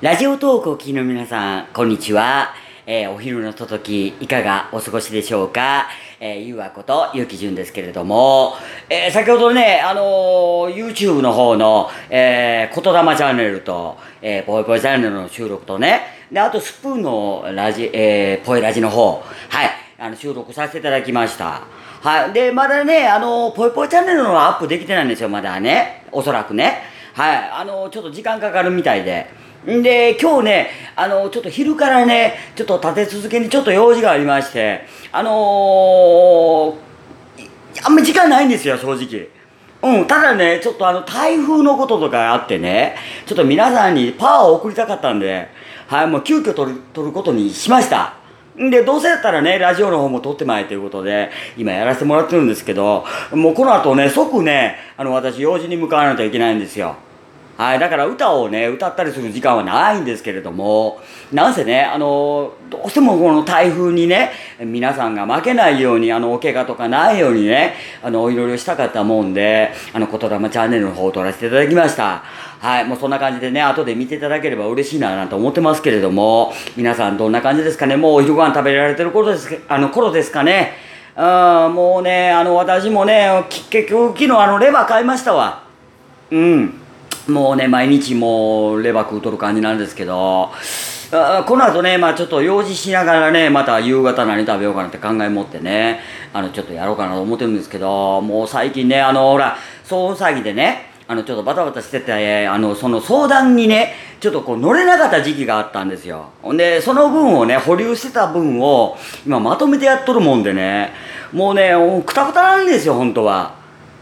ラジオトークをお聞きの皆さん、こんにちは。えーお昼のととき、いかがお過ごしでしょうか？えーゆうわこと、ゆうきじゅんですけれども、えー先ほどね、あのー YouTube の方の、えー、ことだまチャンネルと、えー、ぽいぽいチャンネルの収録とね、で、あとスプーンのラジ、えー、ぽいラジの方、はい、あの、収録させていただきました。はい。で、まだね、あの、ぽいぽいチャンネルのアップできてないんですよ、まだね。おそらくね。はい。あの、ちょっと時間かかるみたいで。んで、今日ね、あの、ちょっと昼からね、ちょっと立て続けにちょっと用事がありまして、あのー、あんまり時間ないんですよ、正直。うん、ただね、ちょっとあの、台風のこととかあってね、ちょっと皆さんにパワーを送りたかったんで、はい、もう急遽取る、取ることにしました。んで、どうせやったらね、ラジオの方も撮ってまいということで、今やらせてもらってるんですけど、もうこの後ね、即ね、あの、私、用事に向かわないといけないんですよ。はい、だから歌をね、歌ったりする時間はないんですけれども、なんせね、あの、どうしてもこの台風にね、皆さんが負けないように、あの、お怪我とかないようにね、あの、お祈りをしたかったもんで、あの、言霊チャンネルの方を撮らせていただきました。はい、もうそんな感じでね、後で見ていただければ嬉しいななんて思ってますけれども、皆さんどんな感じですかね、もうお昼ご飯食べられてる頃です、あの、頃ですかね？うん、もうね、あの、私もね、結局昨日あの、レバー買いましたわ。うん。もうね、毎日もうレバー食うとる感じなんですけど、あこの後ね、まあちょっと用事しながらね、また夕方何食べようかなって考え持ってね、あの、ちょっとやろうかなと思ってるんですけど、もう最近ね、あの、ほら、騒音騒ぎでね、あの、ちょっとバタバタしてて、あの、その相談にね、ちょっとこう乗れなかった時期があったんですよ。ほんで、その分をね、保留してた分を、今まとめてやっとるもんでね、もうね、くたくたなんですよ、本当は。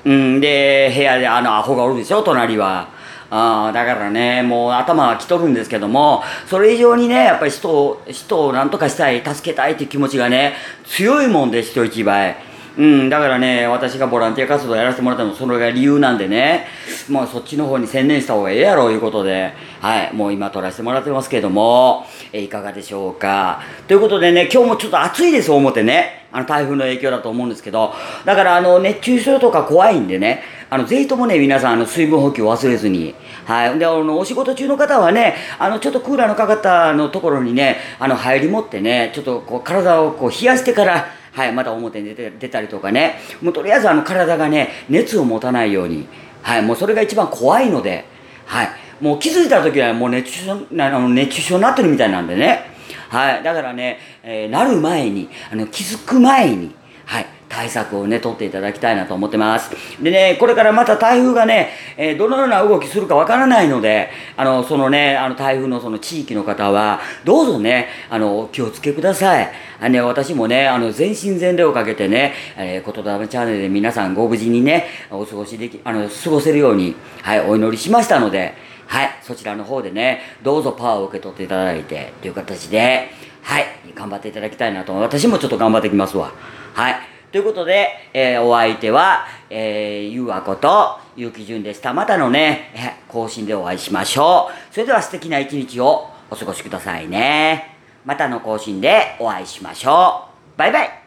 うん、で、部屋であのアホがおるでしょ、隣は。あだからね、もう頭はきとるんですけども、それ以上にね、やっぱり人を、人を何とかしたい、助けたいっていう気持ちがね、強いもんで、人一倍。うん、だからね、私がボランティア活動やらせてもらったのもそれが理由なんでね、もうそっちの方に専念した方がええやろういうことで、はい、もう今撮らせてもらってますけども、えいかがでしょうか。ということでね、今日もちょっと暑いです、思ってね。あの台風の影響だと思うんですけど、だからあの熱中症とか怖いんでね、あのぜひともね、皆さんあの水分補給を忘れずに、はい。で、あの、お仕事中の方はね、あの、ちょっとクーラーのかかったのところにね、あの、入り持ってね、ちょっとこう体をこう冷やしてから、はい、また表に出て出たりとかね、もうとりあえずあの体がね、熱を持たないように、はい、もうそれが一番怖いので、はい、もう気づいた時はもう熱中症、あの熱中症になってるみたいなんでね、はい、だからね、えーなる前に、あの気づく前に、はい、対策をね、取っていただきたいなと思ってます。でね、これからまた台風がね、えーどのような動きするかわからないので、あの、そのね、あの台風のその地域の方は、どうぞね、あの、お気をつけください。あね、私もね、あの、全身全霊をかけてね、えー、言霊チャンネルで皆さんご無事にね、お過ごしでき、あの、過ごせるように、はい、お祈りしましたので、はい、そちらの方でね、どうぞパワーを受け取っていただいて、という形で、はい、頑張っていただきたいなと、私もちょっと頑張ってきますわ。はい。ということで、えーお相手は、えー、ゆうあこと、ゆうきじゅんでした。またのね、更新でお会いしましょう。それでは素敵な一日をお過ごしくださいね。またの更新でお会いしましょう。バイバイ